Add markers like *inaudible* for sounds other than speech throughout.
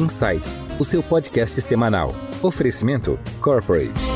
Insights, o seu podcast semanal. Oferecimento Corporate.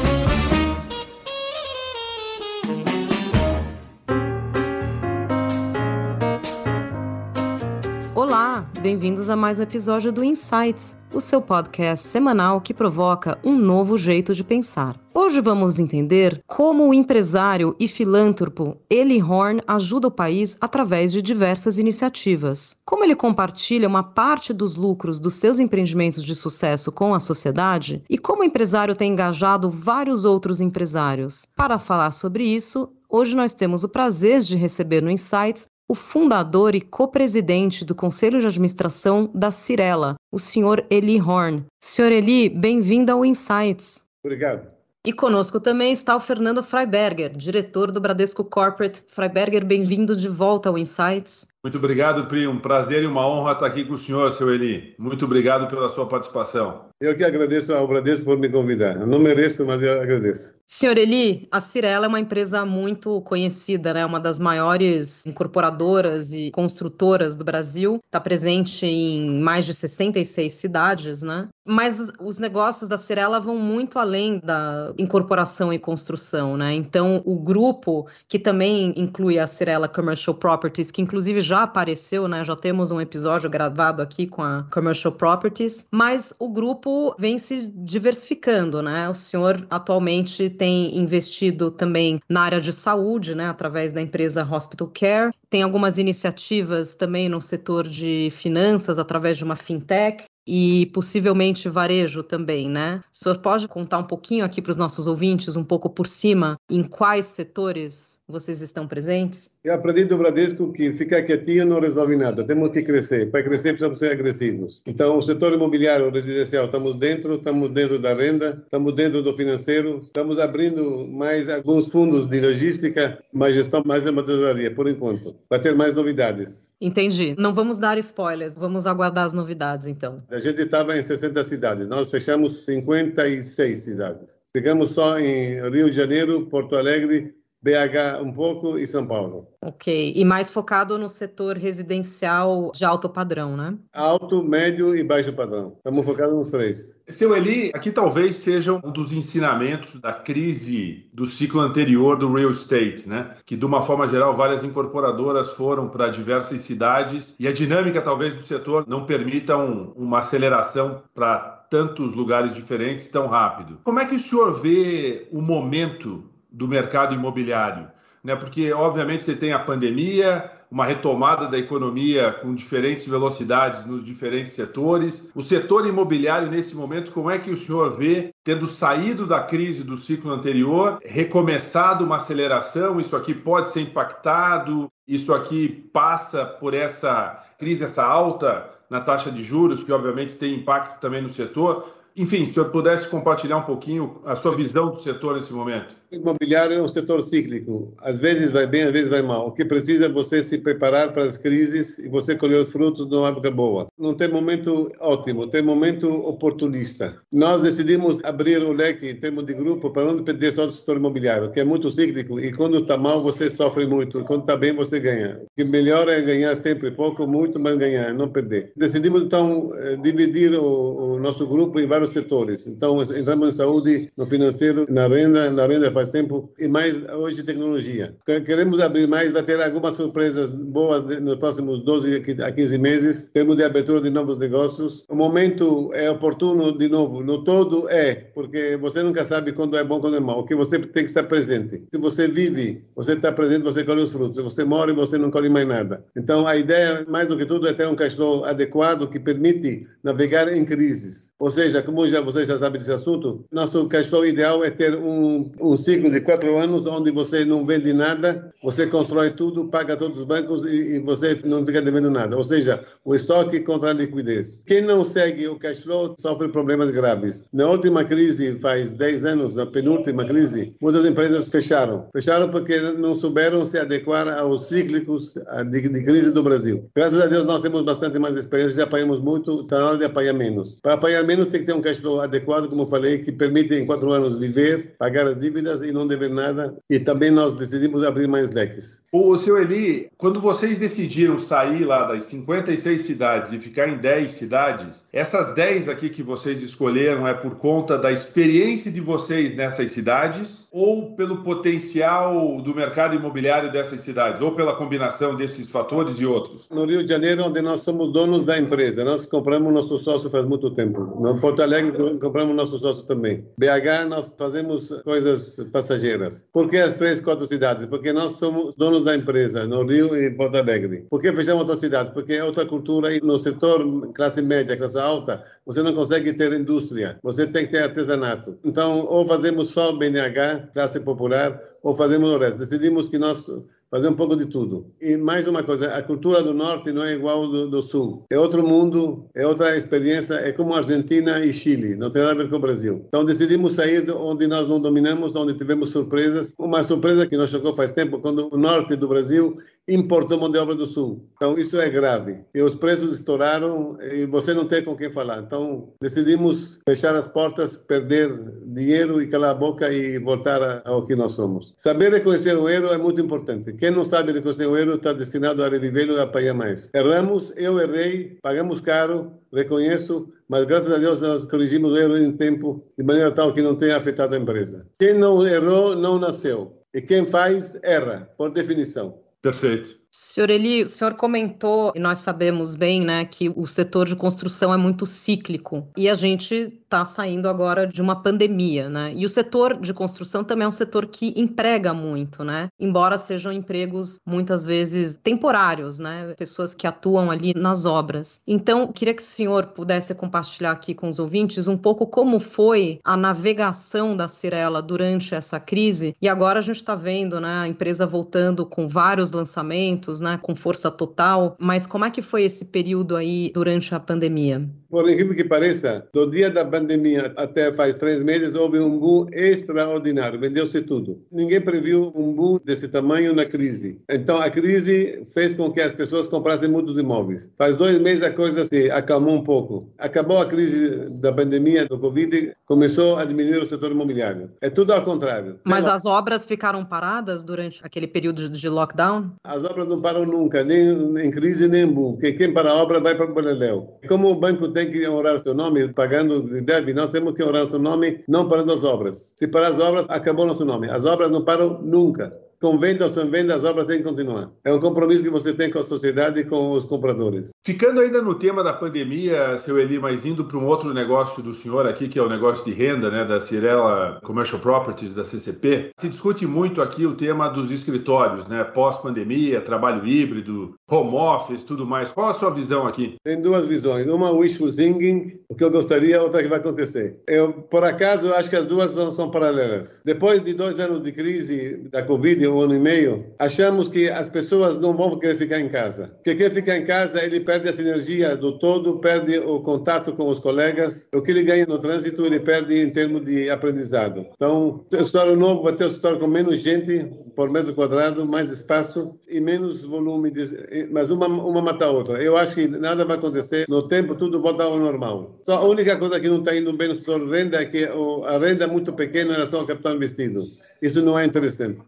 Bem-vindos a mais um episódio do Insights, o seu podcast semanal que provoca um novo jeito de pensar. Hoje vamos entender como o empresário e filântropo Eli Horn ajuda o país através de diversas iniciativas. Como ele compartilha uma parte dos lucros dos seus empreendimentos de sucesso com a sociedade e como o empresário tem engajado vários outros empresários. Para falar sobre isso, Hoje nós temos o prazer de receber no Insights o fundador e co-presidente do Conselho de Administração da Cirela, o senhor Eli Horn. Senhor Eli, bem-vindo ao Insights. Obrigado. E conosco também está o Fernando Freiberger, diretor do Bradesco Corporate. Freiberger, bem-vindo de volta ao Insights. Muito obrigado, Pri. Um prazer e uma honra estar aqui com o senhor, seu Eli. Muito obrigado pela sua participação. Eu que agradeço ao Bradesco por me convidar. Eu não mereço, mas eu agradeço. Senhor Eli, a Cirela é uma empresa muito conhecida, né? Uma das maiores incorporadoras e construtoras do Brasil. Está presente em mais de 66 cidades, né? Mas os negócios da Cirela vão muito além da incorporação e construção, né? Então, o grupo, que também inclui a Cirela Commercial Properties, que inclusive já apareceu, né? Já temos um episódio gravado aqui com a Commercial Properties, mas o grupo vem se diversificando, né? O senhor atualmente tem investido também na área de saúde, né, através da empresa Hospital Care. Tem algumas iniciativas também no setor de finanças através de uma fintech e possivelmente varejo também, né? O senhor pode contar um pouquinho aqui para os nossos ouvintes, um pouco por cima, em quais setores vocês estão presentes? Eu aprendi do Bradesco que ficar quietinho não resolve nada, temos que crescer. Para crescer precisamos ser agressivos. Então, o setor imobiliário residencial, estamos dentro, estamos dentro da renda, estamos dentro do financeiro, estamos abrindo mais alguns fundos de logística, mas gestão mais de tesouraria, por enquanto. Vai ter mais novidades. Entendi. Não vamos dar spoilers, vamos aguardar as novidades então. A gente estava em 60 cidades, nós fechamos 56 cidades. Ficamos só em Rio de Janeiro, Porto Alegre, BH um pouco e São Paulo. Ok. E mais focado no setor residencial de alto padrão, né? Alto, médio e baixo padrão. Estamos focados nos três. Seu Eli, aqui talvez seja um dos ensinamentos da crise do ciclo anterior do real estate, né? Que de uma forma geral várias incorporadoras foram para diversas cidades e a dinâmica talvez do setor não permita um, uma aceleração para tantos lugares diferentes tão rápido. Como é que o senhor vê o momento do mercado imobiliário, né? Porque obviamente você tem a pandemia, uma retomada da economia com diferentes velocidades nos diferentes setores. O setor imobiliário nesse momento, como é que o senhor vê tendo saído da crise do ciclo anterior, recomeçado uma aceleração, isso aqui pode ser impactado, isso aqui passa por essa crise, essa alta na taxa de juros, que obviamente tem impacto também no setor. Enfim, se o senhor pudesse compartilhar um pouquinho a sua visão do setor nesse momento. Imobiliário é um setor cíclico. Às vezes vai bem, às vezes vai mal. O que precisa é você se preparar para as crises e você colher os frutos numa época boa. Não tem momento ótimo, tem momento oportunista. Nós decidimos abrir o leque em termos de grupo para não depender só do setor imobiliário, que é muito cíclico e quando está mal você sofre muito, e quando está bem você ganha. O que melhor é ganhar sempre pouco, muito, mas ganhar, não perder. Decidimos então eh, dividir o, o nosso grupo em vários setores. Então entramos em saúde, no financeiro, na renda, na renda faz tempo, e mais hoje tecnologia. Queremos abrir mais, vai ter algumas surpresas boas nos próximos 12 a 15 meses. Temos de abertura de novos negócios. O momento é oportuno, de novo, no todo é, porque você nunca sabe quando é bom, quando é mal. O que você tem que estar presente. Se você vive, você está presente, você colhe os frutos. Se você morre, você não colhe mais nada. Então, a ideia, mais do que tudo, é ter um cachorro adequado que permite navegar em crises. Ou seja, como já, você já sabe desse assunto, nosso cashflow ideal é ter um, um ciclo de quatro anos onde você não vende nada, você constrói tudo, paga todos os bancos e, e você não fica devendo nada. Ou seja, o estoque contra a liquidez. Quem não segue o cashflow sofre problemas graves. Na última crise, faz 10 anos, na penúltima crise, muitas empresas fecharam. Fecharam porque não souberam se adequar aos cíclicos de, de crise do Brasil. Graças a Deus nós temos bastante mais experiência, já apanhamos muito, está na hora de apanhar menos. Para apanhar menos tem que ter um cash flow adequado, como eu falei, que permite em quatro anos viver, pagar as dívidas e não dever nada. E também nós decidimos abrir mais leques. O seu Eli, quando vocês decidiram sair lá das 56 cidades e ficar em 10 cidades, essas 10 aqui que vocês escolheram é por conta da experiência de vocês nessas cidades ou pelo potencial do mercado imobiliário dessas cidades, ou pela combinação desses fatores e outros? No Rio de Janeiro, onde nós somos donos da empresa, nós compramos nosso sócio faz muito tempo. No Porto Alegre, compramos nosso sócio também. BH, nós fazemos coisas passageiras. Por que as três, quatro cidades? Porque nós somos donos da empresa, no Rio e em Porto Alegre. Por que fechamos outras cidades? Porque é outra cultura e no setor classe média, classe alta, você não consegue ter indústria, você tem que ter artesanato. Então, ou fazemos só BNH, classe popular, ou fazemos o resto. Decidimos que nós fazer um pouco de tudo. E mais uma coisa, a cultura do norte não é igual do, do sul. É outro mundo, é outra experiência, é como Argentina e Chile, não tem nada a ver com o Brasil. Então decidimos sair de onde nós não dominamos, onde tivemos surpresas. Uma surpresa que nos chocou faz tempo, quando o norte do Brasil importou mão de obra do sul. Então isso é grave. E os preços estouraram e você não tem com quem falar. Então decidimos fechar as portas, perder dinheiro e calar a boca e voltar ao que nós somos. Saber reconhecer o erro é muito importante. Quem não sabe reconhecer o erro está destinado a revivê-lo e a pagar mais. Erramos, eu errei, pagamos caro, reconheço, mas graças a Deus nós corrigimos o erro em tempo, de maneira tal que não tenha afetado a empresa. Quem não errou, não nasceu. E quem faz, erra, por definição. Perfeito. Senhor Eli, o senhor comentou, e nós sabemos bem, né, que o setor de construção é muito cíclico e a gente está saindo agora de uma pandemia, né? E o setor de construção também é um setor que emprega muito, né? Embora sejam empregos muitas vezes temporários, né? Pessoas que atuam ali nas obras. Então, queria que o senhor pudesse compartilhar aqui com os ouvintes um pouco como foi a navegação da Cirela durante essa crise. E agora a gente está vendo, né, a empresa voltando com vários lançamentos né, com força total. Mas como é que foi esse período aí durante a pandemia? Por incrível que pareça, do dia da pandemia até faz três meses houve um boom extraordinário, vendeu-se tudo. Ninguém previu um boom desse tamanho na crise. Então a crise fez com que as pessoas comprassem muitos imóveis. Faz dois meses a coisa se acalmou um pouco. Acabou a crise da pandemia do Covid, começou a diminuir o setor imobiliário. É tudo ao contrário. Mas as obras ficaram paradas durante aquele período de lockdown? As obras não param nunca, nem em crise nem em boom. Quem para a obra vai para o Beleléu. Como o banco tem que honrar seu nome pagando de deve, nós temos que honrar seu nome não parando as obras. Se parar as obras, acabou nosso nome. As obras não param nunca com venda ou sem venda, as obras têm que continuar. É um compromisso que você tem com a sociedade e com os compradores. Ficando ainda no tema da pandemia, seu Eli, mas indo para um outro negócio do senhor aqui, que é o negócio de renda, né, da Cirela Commercial Properties, da CCP, se discute muito aqui o tema dos escritórios, né, pós-pandemia, trabalho híbrido, home office, tudo mais. Qual a sua visão aqui? Tem duas visões. Uma wishful thinking, o que eu gostaria, outra que vai acontecer. Eu, por acaso, acho que as duas são, são paralelas. Depois de dois anos de crise da Covid, um ano e meio, achamos que as pessoas não vão querer ficar em casa. Porque quem fica em casa, ele perde a sinergia do todo, perde o contato com os colegas. O que ele ganha no trânsito, ele perde em termos de aprendizado. Então, o escritório novo vai ter um escritório com menos gente por metro quadrado, mais espaço e menos volume, de, mas uma, uma mata a outra. Eu acho que nada vai acontecer. No tempo, tudo volta ao normal. Só a única coisa que não está indo bem no setor renda é que a renda é muito pequena em relação ao capital investido. Isso não é interessante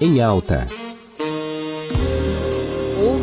em alta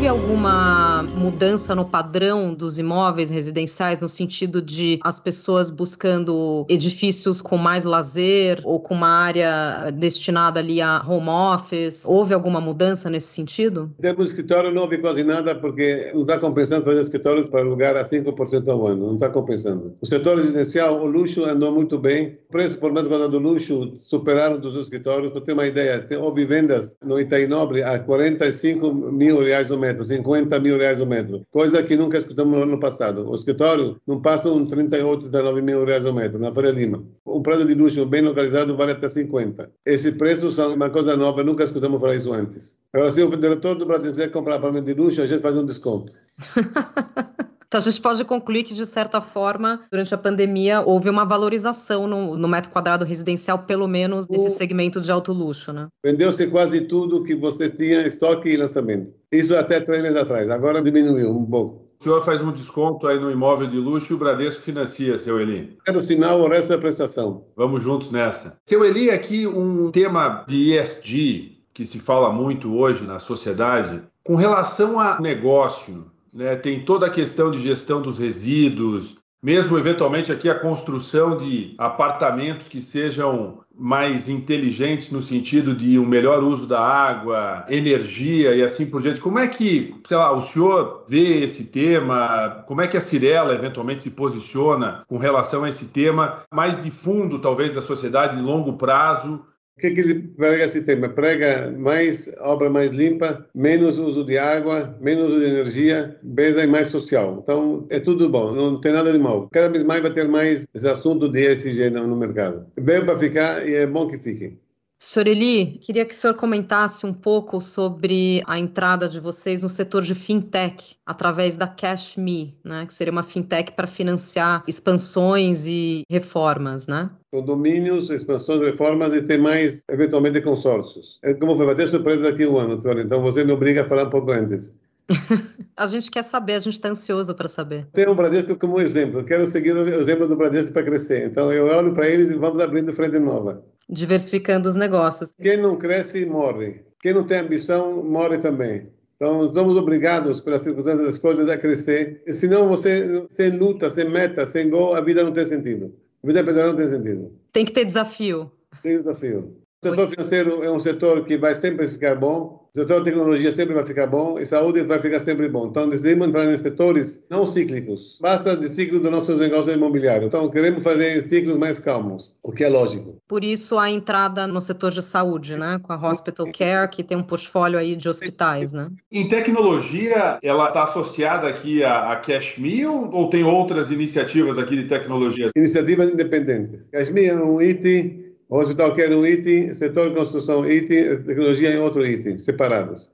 houve alguma mudança no padrão dos imóveis residenciais no sentido de as pessoas buscando edifícios com mais lazer ou com uma área destinada ali a home office? Houve alguma mudança nesse sentido? Em termos de escritório não houve quase nada porque não está compensando fazer escritórios para alugar a 5% ao ano, não está compensando. O setor residencial, o luxo andou muito bem, o preço por metro quadrado do luxo superaram dos escritórios, para ter uma ideia, houve vendas no Itaí Nobre a 45 mil reais o metro, 50 mil reais o metro, coisa que nunca escutamos no ano passado. O escritório não passa um 38, 39 mil reais o metro, na Faria Lima. Um prédio de luxo bem localizado vale até 50. Esse preço é uma coisa nova, nunca escutamos falar isso antes. Agora, se o diretor do Brasil quiser comprar apartamento de luxo, a gente faz um desconto. *laughs* Então a gente pode concluir que, de certa forma, durante a pandemia, houve uma valorização no, no metro quadrado residencial, pelo menos nesse segmento de alto luxo, né? Vendeu-se quase tudo que você tinha estoque e lançamento. Isso até três meses atrás. Agora diminuiu um pouco. O senhor faz um desconto aí no imóvel de luxo e o Bradesco financia, seu Eli. É o sinal, o resto é prestação. Vamos juntos nessa. Seu Eli, aqui um tema de ESG, que se fala muito hoje na sociedade, com relação a negócio, né, tem toda a questão de gestão dos resíduos, mesmo eventualmente aqui a construção de apartamentos que sejam mais inteligentes no sentido de um melhor uso da água, energia e assim por diante. Como é que, sei lá, o senhor vê esse tema? Como é que a Cirela eventualmente se posiciona com relação a esse tema mais de fundo, talvez, da sociedade de longo prazo? O que, que ele prega esse tema? Prega mais obra mais limpa, menos uso de água, menos uso de energia, beleza e mais social. Então, é tudo bom, não tem nada de mal. Cada vez mais vai ter mais esse assunto de ESG no, mercado. Veio para ficar e é bom que fique. Senhor Eli, queria que o senhor comentasse um pouco sobre a entrada de vocês no setor de fintech, através da CashMe, né, que seria uma fintech para financiar expansões e reformas, né? Condomínios, expansões, reformas e ter mais, eventualmente, consórcios. É como foi, vai ter surpresa daqui a um ano, Tony, então você me obriga a falar um pouco antes. *laughs* a gente quer saber, a gente está ansioso para saber. Tem o Bradesco como exemplo, eu quero seguir o exemplo do Bradesco para crescer, então eu olho para eles e vamos abrindo frente nova diversificando os negócios. Quem não cresce, morre. Quem não tem ambição, morre também. Então, somos obrigados, pelas circunstâncias das coisas, a crescer. E, senão, você, sem luta, sem meta, sem gol, a vida não tem sentido. A vida empresarial não tem sentido. Tem que ter desafio. Tem desafio. O setor financeiro é um setor que vai sempre ficar bom, setor de tecnologia sempre vai ficar bom e saúde vai ficar sempre bom. Então, decidimos entrar em setores não cíclicos. Basta de ciclo do nosso negócio imobiliário. Então, queremos fazer ciclos mais calmos, o que é lógico. Por isso, a entrada no setor de saúde, né? Com a Hospital Care, que tem um portfólio aí de hospitais, né? Em tecnologia, ela está associada aqui a, a CashMe ou, ou tem outras iniciativas aqui de tecnologia? Iniciativas independentes. CashMe é um item o hospital quer um item, setor de construção item, tecnologia em outro item, separados.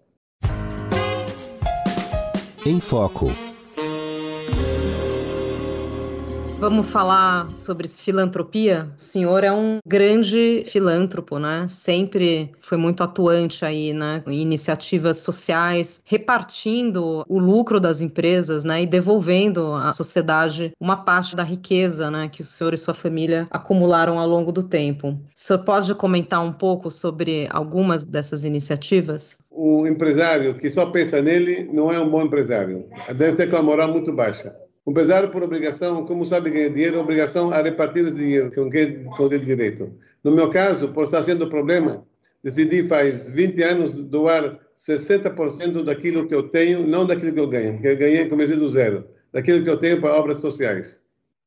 Em Foco. Vamos falar sobre filantropia? O senhor é um grande filântropo, né? Sempre foi muito atuante aí, né? Em iniciativas sociais, repartindo o lucro das empresas, né? E devolvendo à sociedade uma parte da riqueza, né? Que o senhor e sua família acumularam ao longo do tempo. O senhor pode comentar um pouco sobre algumas dessas iniciativas? O empresário que só pensa nele não é um bom empresário. Deve ter com a moral muito baixa. O empresário, por obrigação, como sabe ganhar dinheiro, é obrigação a repartir o dinheiro com quem direito. No meu caso, por estar sendo problema, decidi faz 20 anos doar 60% daquilo que eu tenho, não daquilo que eu ganho, porque eu ganhei, comecei do zero, daquilo que eu tenho para obras sociais.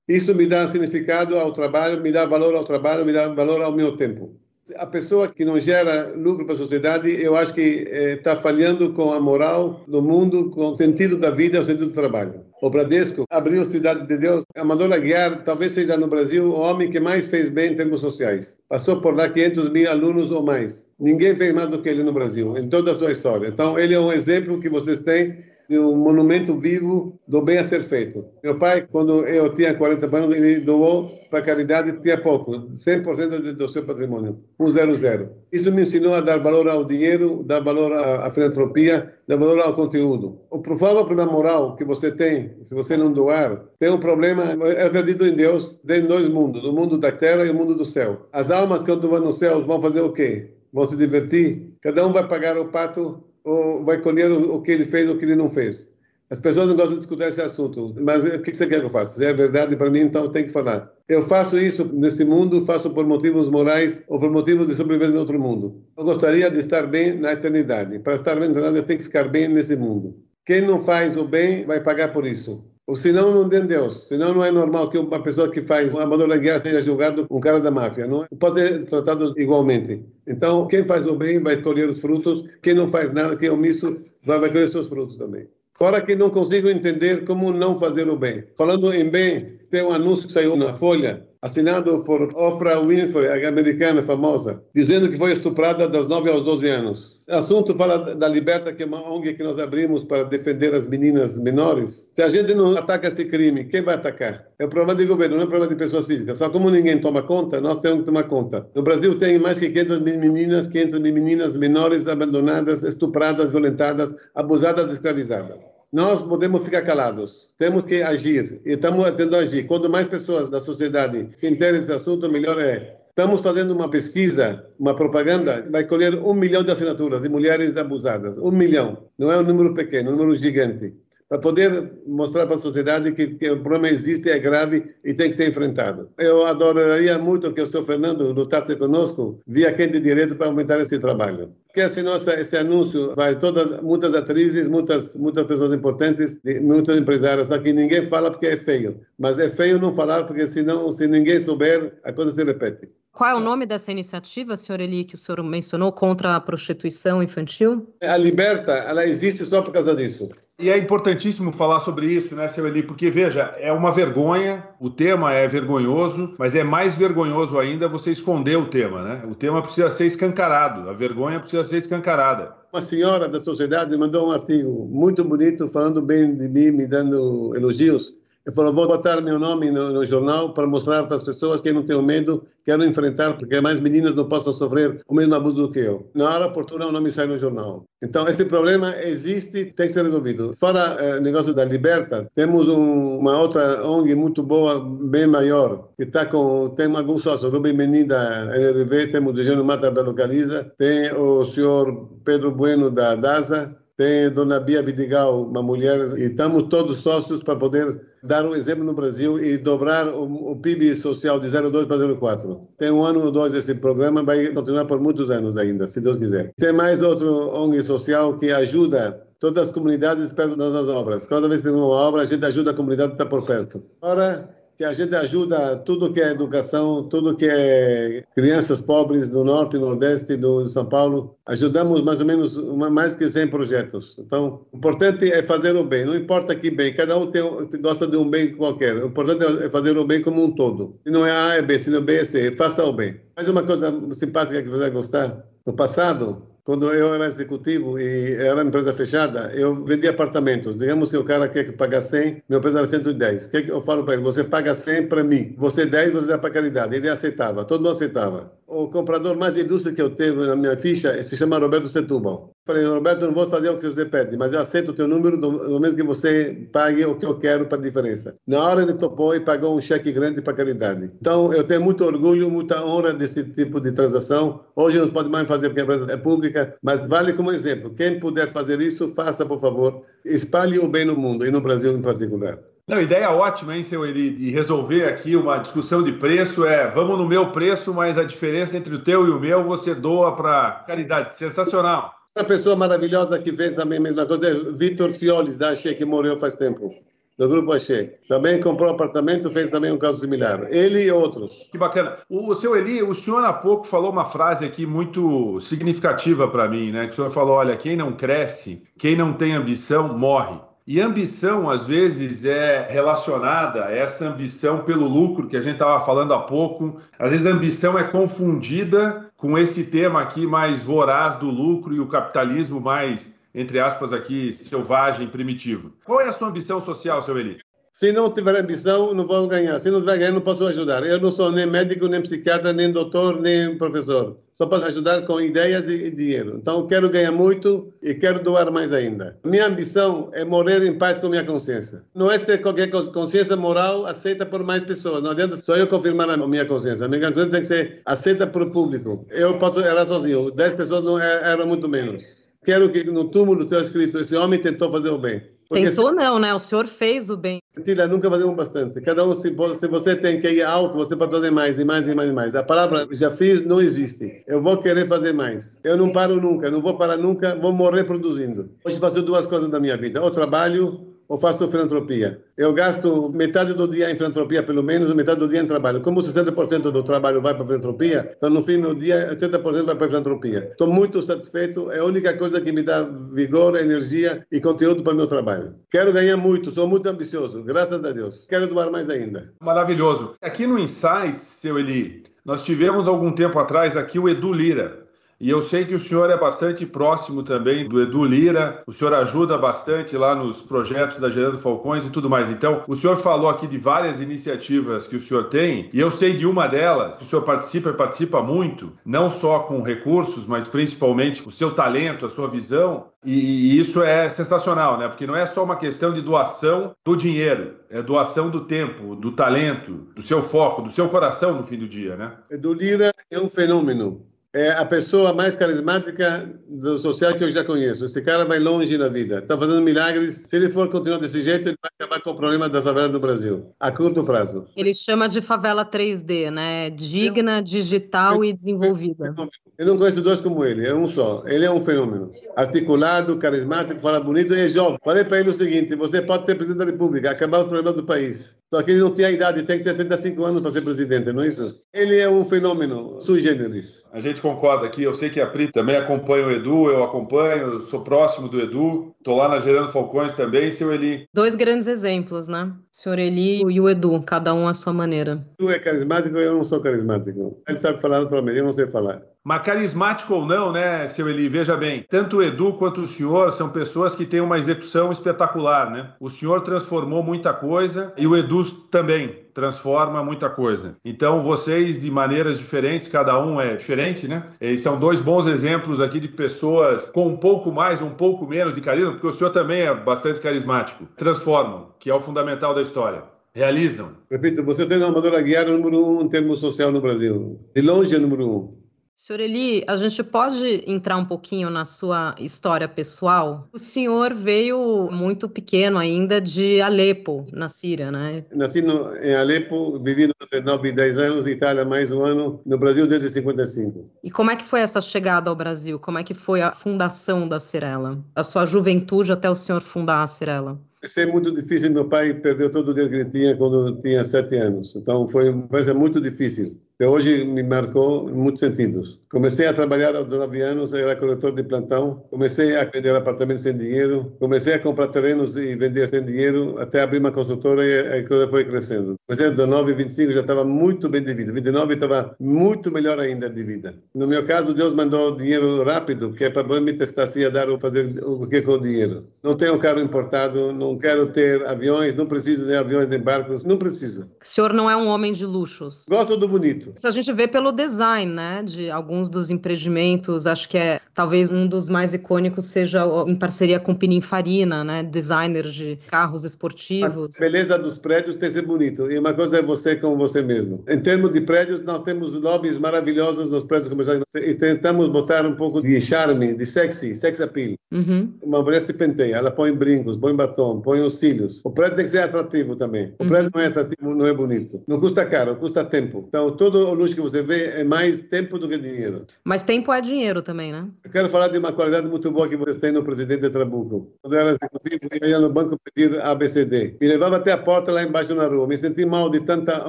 Isso me dá significado ao trabalho, me dá valor ao trabalho, me dá valor ao meu tempo a pessoa que não gera lucro para a sociedade, eu acho que está eh, falhando com a moral do mundo, com o sentido da vida, o sentido do trabalho. O Bradesco abriu Cidade de Deus. Amador Aguiar talvez seja no Brasil o homem que mais fez bem em termos sociais. Passou por lá 500 mil alunos ou mais. Ninguém fez mais do que ele no Brasil, em toda a sua história. Então, ele é um exemplo que vocês têm de um monumento vivo do bem a ser feito. Meu pai, quando eu tinha 40 anos, ele doou para a caridade, tinha pouco, 100% do seu patrimônio, 100. Isso me ensinou a dar valor ao dinheiro, dar valor à, filantropia, dar valor ao conteúdo. O provável problema moral que você tem, se você não doar, tem um problema, eu acredito em Deus, tem dois mundos, o mundo da terra e o mundo do céu. As almas que vão no céu vão fazer o quê? Vão se divertir? Cada um vai pagar o pato ou vai colher o, que ele fez ou o que ele não fez. As pessoas não gostam de discutir esse assunto, mas o que você quer que eu faça? Se é verdade para mim, então tem que falar. Eu faço isso nesse mundo, faço por motivos morais ou por motivos de sobrevivência em outro mundo. Eu gostaria de estar bem na eternidade. Para estar bem na eternidade, eu tenho que ficar bem nesse mundo. Quem não faz o bem vai pagar por isso. Ou senão não tem Deus. Senão não é normal que uma pessoa que faz um amador da guerra seja julgado um cara da máfia. Não pode ser tratado igualmente. Então, quem faz o bem vai colher os frutos. Quem não faz nada, quem é omisso, vai colher seus frutos também. Fora que não consigo entender como não fazer o bem. Falando em bem, tem um anúncio que saiu na Folha assinado por Oprah Winfrey, a americana famosa, dizendo que foi estuprada das 9 aos 12 anos. O assunto fala da Liberta, que é uma ONG que nós abrimos para defender as meninas menores. Se a gente não ataca esse crime, quem vai atacar? É um problema de governo, não é problema de pessoas físicas. Só como ninguém toma conta, nós temos que tomar conta. No Brasil tem mais que 500 mil meninas, 500 mil meninas menores abandonadas, estupradas, violentadas, abusadas, escravizadas nós podemos ficar calados. Temos que agir e estamos tentando agir. Quanto mais pessoas da sociedade se interessam nesse assunto, melhor é. Estamos fazendo uma pesquisa, uma propaganda, vai colher um milhão de assinaturas de mulheres abusadas. Um milhão. Não é um número pequeno, é um número gigante para poder mostrar para a sociedade que, que, o problema existe, é grave e tem que ser enfrentado. Eu adoraria muito que o senhor Fernando lutasse conosco via quem de direito para aumentar esse trabalho. Porque assim, nossa, esse anúncio vai todas, muitas atrizes, muitas, muitas pessoas importantes, muitas empresárias, só que ninguém fala porque é feio. Mas é feio não falar porque senão, se ninguém souber, a coisa se repete. Qual é o nome dessa iniciativa, senhor Eli, que o senhor mencionou, contra a prostituição infantil? A Liberta, ela existe só por causa disso. E é importantíssimo falar sobre isso, né, seu Eli? Porque, veja, é uma vergonha, o tema é vergonhoso, mas é mais vergonhoso ainda você esconder o tema, né? O tema precisa ser escancarado, a vergonha precisa ser escancarada. Uma senhora da sociedade mandou um artigo muito bonito falando bem de mim, me dando elogios. Ele falou: vou botar meu nome no, no, jornal para mostrar para as pessoas que eu não tenho medo, quero enfrentar, porque mais meninas não possam sofrer o mesmo abuso do que eu. Na hora oportuna, o nome sai no jornal. Então, esse problema existe, tem que ser resolvido. Fora o eh, negócio da Liberta, temos um, uma outra ONG muito boa, bem maior, que está com. tem alguns sócios, Rubem Menin da LRV, temos o Eugênio Mata da Localiza, tem o senhor Pedro Bueno da DASA tem a dona Bia Vidigal, uma mulher, e estamos todos sócios para poder dar um exemplo no Brasil e dobrar o, o PIB social de 0,2 para 0,4. Tem um ano ou dois esse programa, vai continuar por muitos anos ainda, se Deus quiser. Tem mais outro ONG social que ajuda todas as comunidades perto das nossas obras. Cada vez que tem uma obra, a gente ajuda a comunidade a estar por perto. Ora, que a gente ajuda tudo que é educação, tudo que é crianças pobres do norte nordeste do São Paulo. Ajudamos mais ou menos mais que 100 projetos. Então, o importante é fazer o bem, não importa que bem, cada um tem, gosta de um bem qualquer. O importante é fazer o bem como um todo. Se não é A, é B, se não é B, é C. Faça o bem. Mais uma coisa simpática que você vai gostar. No passado, quando eu era executivo e era empresa fechada, eu vendia apartamentos. Digamos que o cara quer pagar 100, meu preço era 110. O que eu falo para ele? Você paga 100 para mim, você 10, você dá para caridade. Ele aceitava, todo mundo aceitava o comprador mais ilustre que eu tenho na minha ficha se chama Roberto Setúbal. Falei, Roberto, não vou fazer o que você pede, mas eu aceito o teu número no momento que você pague o que eu quero para a diferença. Na hora ele topou e pagou um cheque grande para caridade. Então, eu tenho muito orgulho, muita honra desse tipo de transação. Hoje não pode mais fazer porque a empresa é pública, mas vale como exemplo. Quem puder fazer isso, faça, por favor. Espalhe o bem no mundo e no Brasil em particular. Não, ideia ótima, hein, seu Eli, de resolver aqui uma discussão de preço. É, vamos no meu preço, mas a diferença entre o teu e o meu você doa para caridade. Sensacional. Essa pessoa maravilhosa que fez também a mesma coisa é Vitor Fioles, da Axê, que morreu faz tempo do Grupo Axê. Também comprou apartamento, fez também um caso similar. Ele e outros. Que bacana. O, o seu Eli, o senhor há pouco falou uma frase aqui muito significativa para mim, né? Que o senhor falou: olha, quem não cresce, quem não tem ambição, morre. E ambição, às vezes, é relacionada a essa ambição pelo lucro que a gente estava falando há pouco. Às vezes, a ambição é confundida com esse tema aqui mais voraz do lucro e o capitalismo mais, entre aspas, aqui, selvagem, primitivo. Qual é a sua ambição social, seu Eli? Se não tiver ambição, não vou ganhar. Se não tiver ganhar, não posso ajudar. Eu não sou nem médico, nem psiquiatra, nem doutor, nem professor. Só posso ajudar com ideias e dinheiro. Então, quero ganhar muito e quero doar mais ainda. Minha ambição é morrer em paz com minha consciência. Não é ter qualquer consciência moral aceita por mais pessoas. Não adianta só eu confirmar a minha consciência. A minha consciência tem que ser aceita por público. Eu posso era sozinho. Dez pessoas não eram muito menos. Quero que no túmulo tenha escrito: esse homem tentou fazer o bem. Porque Tentou se... não, né? O senhor fez o bem. Mentira, nunca fazemos bastante. Cada um, se, se você tem que ir alto, você pode fazer mais e mais e mais e mais. A palavra já fiz não existe. Eu vou querer fazer mais. Eu não paro nunca, não vou parar nunca, vou morrer produzindo. Hoje faço duas coisas na minha vida. Ou trabalho ou faço filantropia. Eu gasto metade do dia em filantropia, pelo menos, metade do dia em trabalho. Como 60% do trabalho vai para a filantropia, então no fim do dia, 80% vai para a filantropia. Estou muito satisfeito, é a única coisa que me dá vigor, energia e conteúdo para o meu trabalho. Quero ganhar muito, sou muito ambicioso, graças a Deus. Quero doar mais ainda. Maravilhoso. Aqui no Insights, seu Eli, nós tivemos algum tempo atrás aqui o Edu Lira. E eu sei que o senhor é bastante próximo também do Edu Lira, o senhor ajuda bastante lá nos projetos da Gerando Falcões e tudo mais. Então, o senhor falou aqui de várias iniciativas que o senhor tem, e eu sei de uma delas, o senhor participa e participa muito, não só com recursos, mas principalmente o seu talento, a sua visão, e, isso é sensacional, né? Porque não é só uma questão de doação do dinheiro, é doação do tempo, do talento, do seu foco, do seu coração no fim do dia, né? Edu Lira é um fenômeno é a pessoa mais carismática do social que eu já conheço. Esse cara vai longe na vida, está fazendo milagres. Se ele for continuar desse jeito, ele vai acabar com o problema da favela do Brasil, a curto prazo. Ele chama de favela 3D, né? Digna, digital e desenvolvida. Eu não conheço dois como ele, é um só. Ele é um fenômeno. Articulado, carismático, fala bonito e é jovem. Falei para ele o seguinte: você pode ser presidente da República, acabar o problema do país. Só que ele não tem a idade, tem que ter 35 anos para ser presidente, não é isso? Ele é um fenômeno sui generis. A gente concorda aqui. Eu sei que a Pri também acompanha o Edu, eu acompanho, sou próximo do Edu, estou lá na Gerando Falcões também, seu Eli. Dois grandes exemplos, né? O senhor Eli e o Edu, cada um à sua maneira. Tu é carismático, eu não sou carismático. Ele sabe falar naturalmente, eu não sei falar. Mas carismático ou não, né, seu Eli? Veja bem, tanto o Edu quanto o senhor são pessoas que têm uma execução espetacular, né? O senhor transformou muita coisa e o Edu também transforma muita coisa. Então, vocês, de maneiras diferentes, cada um é diferente, né? E são dois bons exemplos aqui de pessoas com um pouco mais, um pouco menos de carisma, porque o senhor também é bastante carismático. Transformam, que é o fundamental da história realizam. Repito, você tem o Amador Aguiar, número um em termos social no Brasil. De longe é número um. Senhor Eli, a gente pode entrar um pouquinho na sua história pessoal? O senhor veio muito pequeno ainda de Alepo, na Síria, né? Nasci no, em Alepo, vivi entre 9 e 10 anos, Itália mais um ano, no Brasil desde 55. E como é que foi essa chegada ao Brasil? Como é que foi a fundação da Cirela? A sua juventude até o senhor fundar a Cirela? Isso é muito difícil. Meu pai perdeu todo o dinheiro que ele tinha quando tinha sete anos. Então foi uma coisa muito difícil que hoje me marcou em muitos sentidos. Comecei a trabalhar aos 19 anos, era corretor de plantão, comecei a vender apartamentos sem dinheiro, comecei a comprar terrenos e vender sem dinheiro, até abrir uma construtora e a coisa foi crescendo. Comecei aos 19, 25, já estava muito bem de vida. 29 estava muito melhor ainda de vida. No meu caso, Deus mandou dinheiro rápido, que é para me testar se ia dar ou fazer o que com o dinheiro. Não tenho carro importado, não quero ter aviões, não preciso de aviões nem barcos, não preciso. O senhor não é um homem de luxos. Gosto do bonito. Isso a gente vê pelo design, né, de alguns dos empreendimentos, acho que é talvez um dos mais icônicos seja em parceria com Pininfarina, né, designers de carros esportivos. A beleza dos prédios tem que ser bonito, e uma coisa é você com você mesmo. Em termos de prédios, nós temos lobbies maravilhosos nos prédios comerciais e tentamos botar um pouco de charme, de sexy, sex appeal. Uhum. Uma mulher se penteia, ela põe brincos, põe batom, põe os cílios. O prédio tem que ser atrativo também. O prédio não é atrativo, não é bonito. Não custa caro, custa tempo. Então, todo o luxo que você vê é mais tempo do que dinheiro. Mas tempo é dinheiro também, né? Eu quero falar de uma qualidade muito boa que vocês têm no presidente Trabuco. Quando eu era executivo, eu ia no banco pedir ABCD. Me levava até a porta lá embaixo na rua. Me senti mal de tanta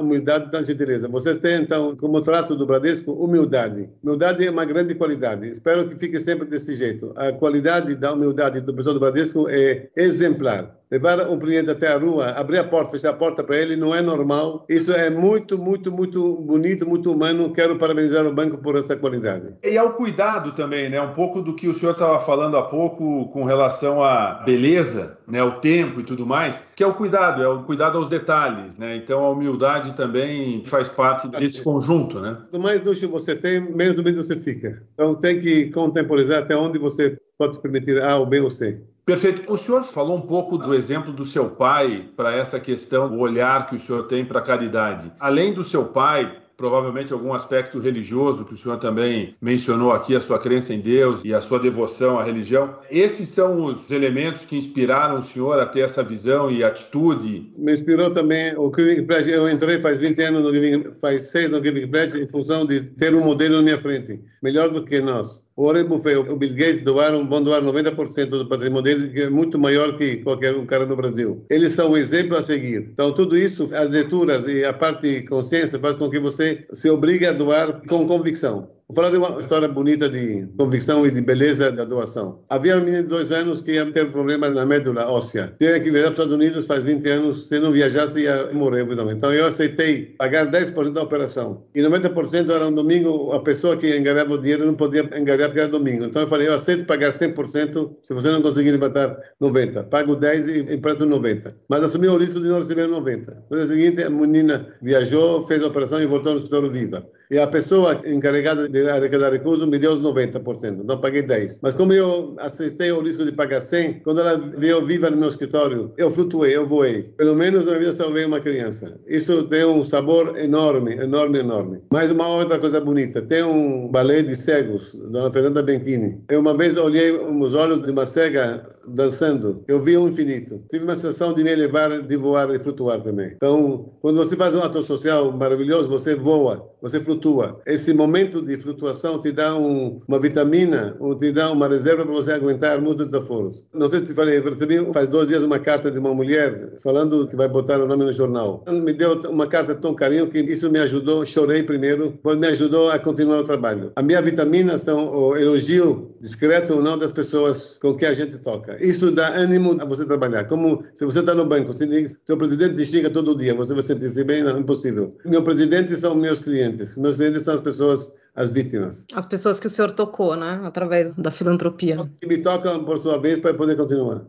humildade, tanta gentileza. Vocês têm, então, como traço do Bradesco, humildade. Humildade é uma grande qualidade. Espero que fique sempre desse jeito. A qualidade da humildade do pessoal do Bradesco é exemplar levar um cliente até a rua, abrir a porta, fechar a porta para ele, não é normal. Isso é muito, muito, muito bonito, muito humano. Quero parabenizar o banco por essa qualidade. E ao cuidado também, né? Um pouco do que o senhor estava falando há pouco com relação à beleza, né? O tempo e tudo mais, que é o cuidado, é o cuidado aos detalhes, né? Então a humildade também faz parte desse conjunto, né? Quanto mais luxo você tem, menos humilde você fica. Então tem que contemporizar até onde você pode se permitir A ou B ou C. Perfeito. O senhor falou um pouco do exemplo do seu pai para essa questão, o olhar que o senhor tem para a caridade. Além do seu pai, provavelmente algum aspecto religioso, que o senhor também mencionou aqui, a sua crença em Deus e a sua devoção à religião. Esses são os elementos que inspiraram o senhor a ter essa visão e atitude? Me inspirou também o Giving Pledge. Eu entrei faz 20 anos no Giving, faz seis no Giving Pledge em função de ter um modelo na minha frente, melhor do que nós. O Warren Buffett, o Bill Gates doaram, vão doar 90% do patrimônio deles, que é muito maior que qualquer um cara no Brasil. Eles são um exemplo a seguir. Então, tudo isso, as leituras e a parte consciência, faz com que você se obrigue a doar com convicção. Vou falar de uma história bonita de convicção e de beleza da doação. Havia um menino de dois anos que ia ter um problema na médula óssea. Tinha que viajar para os Estados Unidos faz 20 anos. Se não viajasse, ia morrer. Então eu aceitei pagar 10% da operação. E 90% era um domingo. A pessoa que engareava o dinheiro não podia engarear porque era domingo. Então eu falei, eu aceito pagar 100% se você não conseguir levantar 90. Pago 10 e empresto 90. Mas assumi o risco de não receber 90. No dia seguinte, a menina viajou, fez a operação e voltou no escritório viva. E a pessoa encarregada de arrecadar recursos me deu os 90%, então paguei 10%. Mas como eu aceitei o risco de pagar 100%, quando ela veio viva no meu escritório, eu flutuei, eu voei. Pelo menos na vida salvei uma criança. Isso deu um sabor enorme, enorme, enorme. Mais uma outra coisa bonita, tem um balé de cegos, Dona Fernanda Benchini. Eu uma vez olhei os olhos de uma cega dançando, eu vi um infinito. Tive uma sensação de me elevar, de voar e flutuar também. Então, quando você faz um ato social maravilhoso, você voa, você flutua. Esse momento de flutuação te dá um, uma vitamina, ou te dá uma reserva para você aguentar muitos desaforos. Não sei se te falei, recebi faz dois dias uma carta de uma mulher falando que vai botar o nome no jornal. Ela me deu uma carta tão carinho que isso me ajudou, chorei primeiro, depois me ajudou a continuar o trabalho. A minha vitamina são o elogio discreto ou não das pessoas com que a gente toca. Isso dá ânimo a você trabalhar. Como se você está no banco, se o presidente te xinga todo dia, você vai sentir-se bem? Não, impossível. Meu presidente são meus clientes. Meus clientes são as pessoas as vítimas. As pessoas que o senhor tocou, né? Através da filantropia. Que me tocam por sua vez para poder continuar.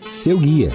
Seu guia.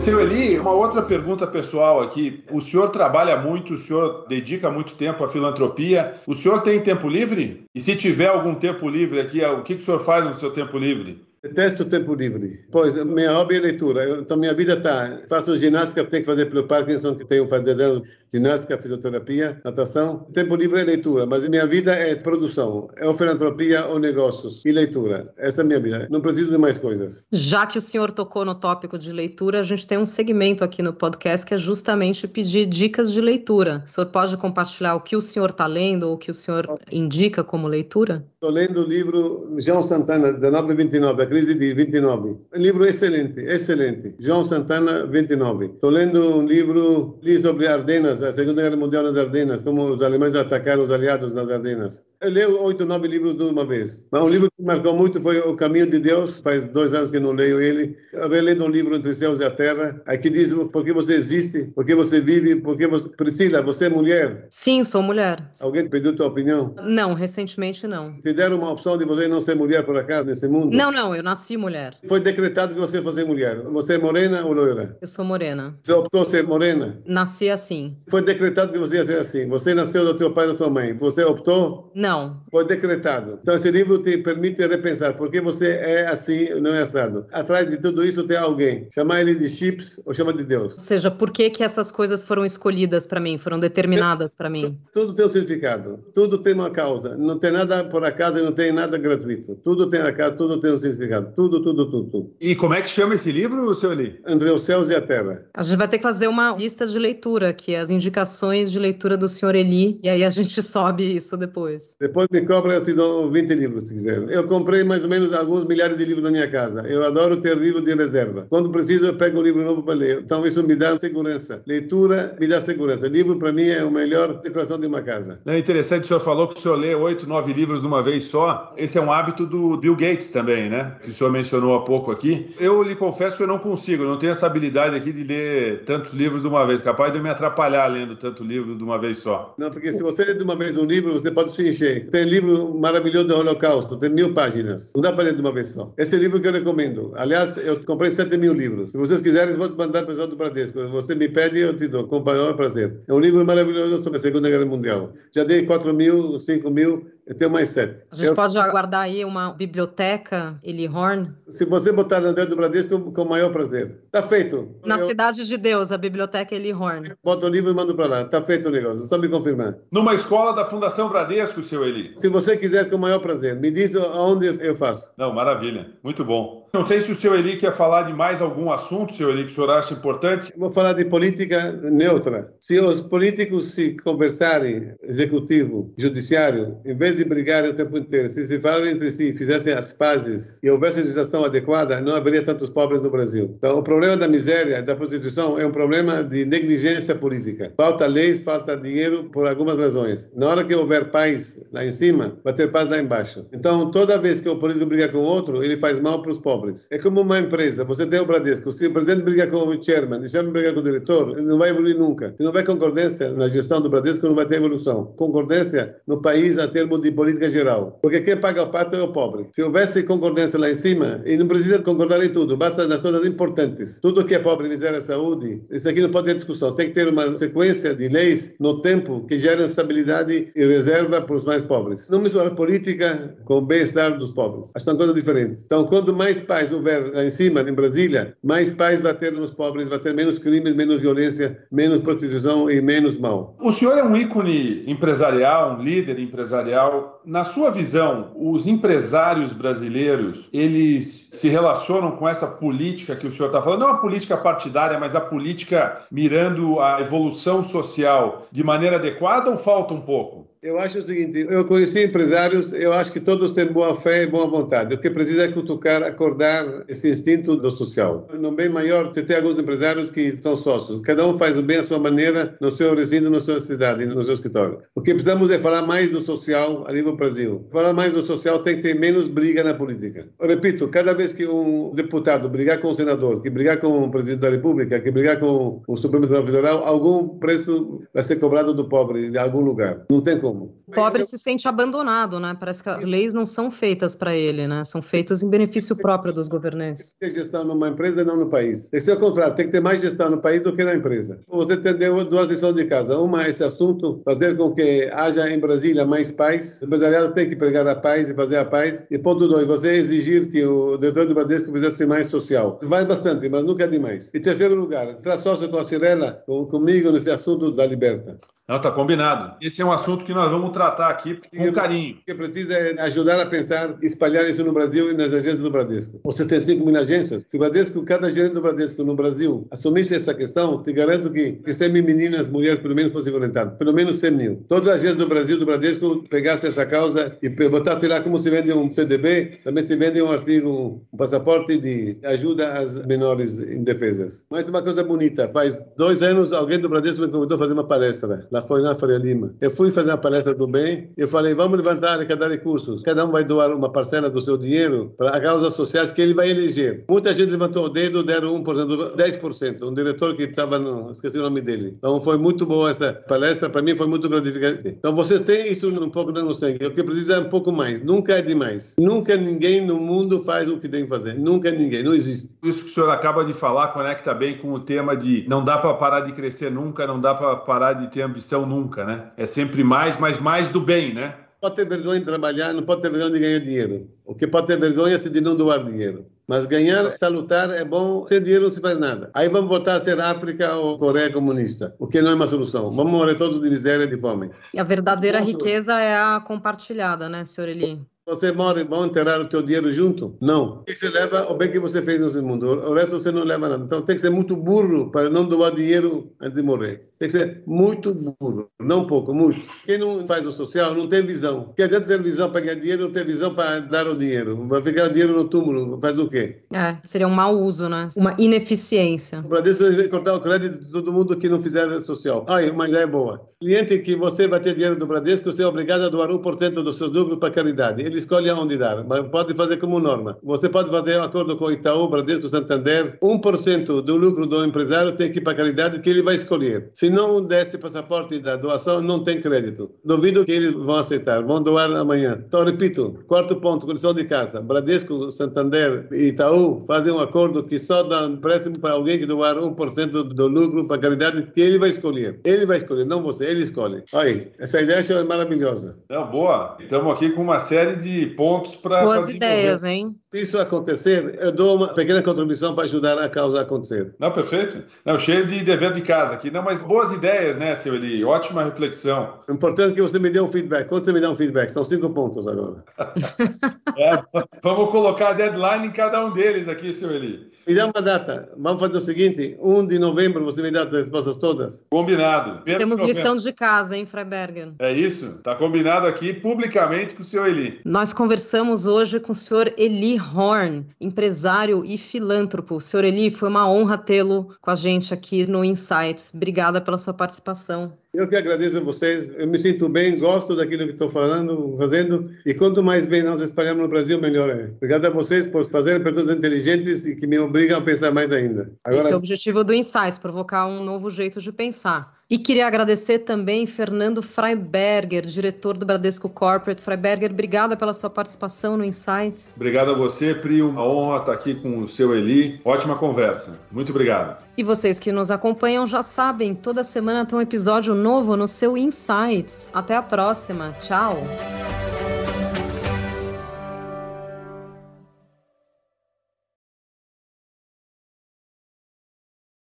Seu Eli, uma outra pergunta pessoal aqui. O senhor trabalha muito, o senhor dedica muito tempo à filantropia. O senhor tem tempo livre? E se tiver algum tempo livre aqui, o que o senhor faz no seu tempo livre? Detesto o tempo livre. Pois, minha hobby é leitura. Então, minha vida está... Faço ginástica, tenho que fazer pelo Parkinson, que tenho faz 10 anos ginástica, fisioterapia, natação. Tempo livre é leitura, mas minha vida é produção, é filantropia ou negócios e leitura. Essa é a minha vida. Não preciso de mais coisas. Já que o senhor tocou no tópico de leitura, a gente tem um segmento aqui no podcast que é justamente pedir dicas de leitura. O senhor pode compartilhar o que o senhor está lendo ou o que o senhor indica como leitura? Estou lendo o livro João Santana, 1929, A Crise de 29. Um livro excelente, excelente. João Santana, 29. Estou lendo um livro li sobre Ardenas, a Segunda Guerra Mundial nas Ardenas, como os alemães atacaram os aliados nas Ardenas. Eu leio oito, nove livros de uma vez. Mas um livro que marcou muito foi O Caminho de Deus. Faz dois anos que não leio ele. Eu relendo um livro Entre os Céus e a Terra. Aqui diz por que você existe, por que você vive, por que você... Priscila, você é mulher? Sim, sou mulher. Alguém pediu tua opinião? Não, recentemente não. Te deram uma opção de você não ser mulher por acaso nesse mundo? Não, não, eu nasci mulher. Foi decretado que você fosse mulher. Você é morena ou loira? Eu sou morena. Você optou ser morena? Nasci assim. Foi decretado que você ia ser assim. Você nasceu do teu pai e da tua mãe. Você optou? Não. Foi decretado. Então, esse livro te permite repensar por que você é assim, não é assado. Atrás de tudo isso tem alguém. Chama ele de chips ou chama de Deus. Ou seja, por que, que essas coisas foram escolhidas para mim, foram determinadas para mim? Tudo tem um significado. Tudo tem uma causa. Não tem nada por acaso e não tem nada gratuito. Tudo tem acaso, tudo tem um significado. Tudo, tudo, tudo, tudo. E como é que chama esse livro, seu Eli? Entre os céus e a terra. A gente vai ter que fazer uma lista de leitura, que é as indicações de leitura do senhor Eli, e aí a gente *laughs* sobe isso depois. Depois me cobra eu te dou 20 livros, se quiser. Eu comprei mais ou menos alguns milhares de livros na minha casa. Eu adoro ter livro de reserva. Quando preciso, eu pego um livro novo para ler. Então, isso me dá segurança. Leitura me dá segurança. Livro, para mim, é a melhor decoração de uma casa. É interessante, o senhor falou que o senhor lê oito, nove livros de uma vez só. Esse é um hábito do Bill Gates também, né? Que o senhor mencionou há pouco aqui. Eu lhe confesso que eu não consigo, eu não tenho essa habilidade aqui de ler tantos livros de uma vez. Capaz de eu me atrapalhar lendo tanto livro de uma vez só. Não, porque se você lê de uma vez um livro, você pode se encher. Tem livro maravilhoso do Holocausto, tem mil páginas. Não dá para ler de uma vez só. Esse é livro que eu recomendo. Aliás, eu comprei 7 mil livros. Se vocês quiserem, vou mandar para o pessoal do Bradesco. Você me pede, eu te dou, com o maior prazer. É um livro maravilhoso sobre a Segunda Guerra Mundial. Já dei 4 mil, 5 mil, eu tenho mais sete. A gente eu... pode aguardar aí uma biblioteca Eli Horn? Se você botar no dedo do Bradesco, com o maior prazer. Tá feito. Na eu... Cidade de Deus, a biblioteca Eli Horn. Bota o livro e mando para lá. Tá feito o negócio, só me confirmar. Numa escola da Fundação Bradesco, seu Eli. Se você quiser, com o maior prazer. Me diz aonde eu faço. Não, maravilha. Muito bom. Não sei se o seu Eli quer falar de mais algum assunto, seu Eli, que o senhor acha importante. Vou falar de política neutra. Se os políticos se conversarem, executivo, judiciário, em vez de brigarem o tempo inteiro, se se falarem entre si, fizessem as pazes e houvesse legislação adequada, não haveria tantos pobres no Brasil. Então, o problema da miséria, da prostituição, é um problema de negligência política. Falta leis, falta dinheiro por algumas razões. Na hora que houver paz lá em cima, vai ter paz lá embaixo. Então, toda vez que o político briga com o outro, ele faz mal para os pobres. É como uma empresa. Você tem o Bradesco. Se o presidente briga com o chairman, o chairman briga com o diretor, ele não vai evoluir nunca. Se não houver concordância na gestão do Bradesco, não vai ter evolução. Concordância no país a termos de política geral. Porque quem paga o pato é o pobre. Se houvesse concordância lá em cima, e não precisa concordar em tudo, basta nas coisas importantes. Tudo que é pobre, miséria, saúde, isso aqui não pode ter discussão. Tem que ter uma sequência de leis no tempo que geram estabilidade e reserva para os mais pobres. Não misturar política com o bem-estar dos pobres. Acho são coisas diferentes. Então, quando mais paz houver lá em cima, em Brasília, mais paz vai ter nos pobres, vai ter menos crimes, menos violência, menos prostituição e menos mal. O senhor é um ícone empresarial, um líder empresarial. Na sua visão, os empresários brasileiros, eles se relacionam com essa política que o senhor está falando? Não a política partidária, mas a política mirando a evolução social de maneira adequada ou falta um pouco? Eu acho o seguinte, eu conheci empresários, eu acho que todos têm boa fé e boa vontade. O que precisa é cutucar, acordar esse instinto do social. No bem maior, você tem alguns empresários que são sócios. Cada um faz o bem à sua maneira, no seu residência, na sua cidade, no seu escritório. O que precisamos é falar mais do social a nível Brasil. Falar mais do social tem que ter menos briga na política. Eu repito, cada vez que um deputado brigar com um senador, que brigar com o presidente da república, que brigar com o Supremo Tribunal Federal, algum preço vai ser cobrado do pobre de algum lugar. Não tem como. O pobre se sente abandonado, né? Parece que as leis não são feitas para ele, né? São feitas em benefício próprio dos governantes. Tem gestão numa empresa e não no país. Esse é o contrário, tem que ter mais gestão no país do que na empresa. Você tem duas lições de casa. Uma é esse assunto, fazer com que haja em Brasília mais paz. Empresariado tem que pregar a paz e fazer a paz. E ponto dois, você exigir que o diretor do Bradesco fizesse mais social. Vai bastante, mas nunca é demais. E terceiro lugar, será sócio com a Cirela, comigo nesse assunto da Liberta. Não, está combinado. Esse é um assunto que nós vamos tratar aqui com carinho. O que precisa é ajudar a pensar, espalhar isso no Brasil e nas agências do Bradesco. Você tem 5 mil agências. Se o Bradesco, cada gerente do Bradesco no Brasil assumisse essa questão, te garanto que, que 100 mil meninas, mulheres, pelo menos fossem voluntárias. Pelo menos 100 mil. Todas as agências do Brasil, do Bradesco, pegassem essa causa e botassem lá como se vende um CDB, também se vende um artigo, um passaporte de ajuda às menores indefesas. Mas uma coisa bonita, faz dois anos alguém do Bradesco me convidou a fazer uma palestra lá foi na Faria Lima. Eu fui fazer uma palestra do bem, eu falei, vamos levantar arrecadar recursos. Cada um vai doar uma parcela do seu dinheiro para causas sociais que ele vai eleger. Muita gente levantou o dedo, deram 1%, 10%. Um diretor que estava esqueci o nome dele. Então foi muito boa essa palestra, para mim foi muito gratificante. Então vocês têm isso um pouco no sangue. O que precisa é um pouco mais. Nunca é demais. Nunca ninguém no mundo faz o que tem que fazer. Nunca ninguém. Não existe. Isso que o senhor acaba de falar conecta bem com o tema de não dá para parar de crescer nunca, não dá para parar de ter ambição nunca, né? É sempre mais, mas mais do bem, né? Pode ter vergonha de trabalhar, não pode ter vergonha de ganhar dinheiro. O que pode ter vergonha é de não doar dinheiro. Mas ganhar, salutar é bom, sem dinheiro não se faz nada. Aí vamos voltar a ser África ou Coreia comunista, o que não é uma solução. Vamos morrer todos de miséria e de fome. E a verdadeira riqueza é a compartilhada, né, senhor Eli? Você mora e vão enterrar o teu dinheiro junto? Não. O que você leva o bem que você fez nesse mundo. O resto você não leva nada. Então tem que ser muito burro para não doar dinheiro antes de morrer. Tem que ser muito burro. Não pouco, muito. Quem não faz o social não tem visão. Quem adianta ter visão para ganhar dinheiro, não tem visão para dar o dinheiro. Vai ficar o dinheiro no túmulo. Faz o quê? É, seria um mau uso, né? Uma ineficiência. O Bradesco vai cortar o crédito de todo mundo que não fizer social. Ai, uma ideia boa. Cliente que você vai ter dinheiro do Bradesco, você é obrigado a doar 1% dos seus lucros para caridade. Ele escolhe aonde dar, mas pode fazer como norma. Você pode fazer um acordo com Itaú, Bradesco, Santander, 1% do lucro do empresário tem que ir para caridade que ele vai escolher. Se não desse passaporte da doação, não tem crédito. Duvido que eles vão aceitar, vão doar amanhã. Então, repito, quarto ponto, condição de casa. Bradesco, Santander e Itaú fazem um acordo que só dá um empréstimo para alguém que doar 1% do lucro para caridade que ele vai escolher. Ele vai escolher, não você, ele escolhe. Olha, essa ideia é maravilhosa. É boa. Estamos aqui com uma série de pontos para. Boas ideias, hein? Se isso acontecer, eu dou uma pequena contribuição para ajudar a causa a acontecer. Não, perfeito. Não, cheio de dever de casa aqui. Não, mas boas ideias, né, seu Eli? Ótima reflexão. O importante é que você me dê um feedback. Quando você me dá um feedback? São cinco pontos agora. *laughs* é, vamos colocar a deadline em cada um deles aqui, seu Eli. Me dá uma data. Vamos fazer o seguinte: 1 de novembro você me dá as respostas todas? Combinado. Temos lição de casa, hein, Freiberger? É isso. Está combinado aqui publicamente com o senhor Eli. Nós conversamos hoje com o senhor Eli Horn, empresário e filântropo. Senhor Eli, foi uma honra tê-lo com a gente aqui no Insights. Obrigada pela sua participação. Eu que agradeço a vocês. Eu me sinto bem, gosto daquilo que estou falando, fazendo. E quanto mais bem nós espalhamos no Brasil, melhor é. Obrigado a vocês por fazerem perguntas inteligentes e que me obrigam a pensar mais ainda. Agora... Esse é o objetivo do Insights, provocar um novo jeito de pensar. E queria agradecer também Fernando Freiberger, diretor do Bradesco Corporate. Freiberger, obrigada pela sua participação no Insights. Obrigado a você, Pri. Uma honra estar aqui com o seu Eli. Ótima conversa. Muito obrigado. E vocês que nos acompanham já sabem, toda semana tem um episódio novo no seu Insights. Até a próxima. Tchau.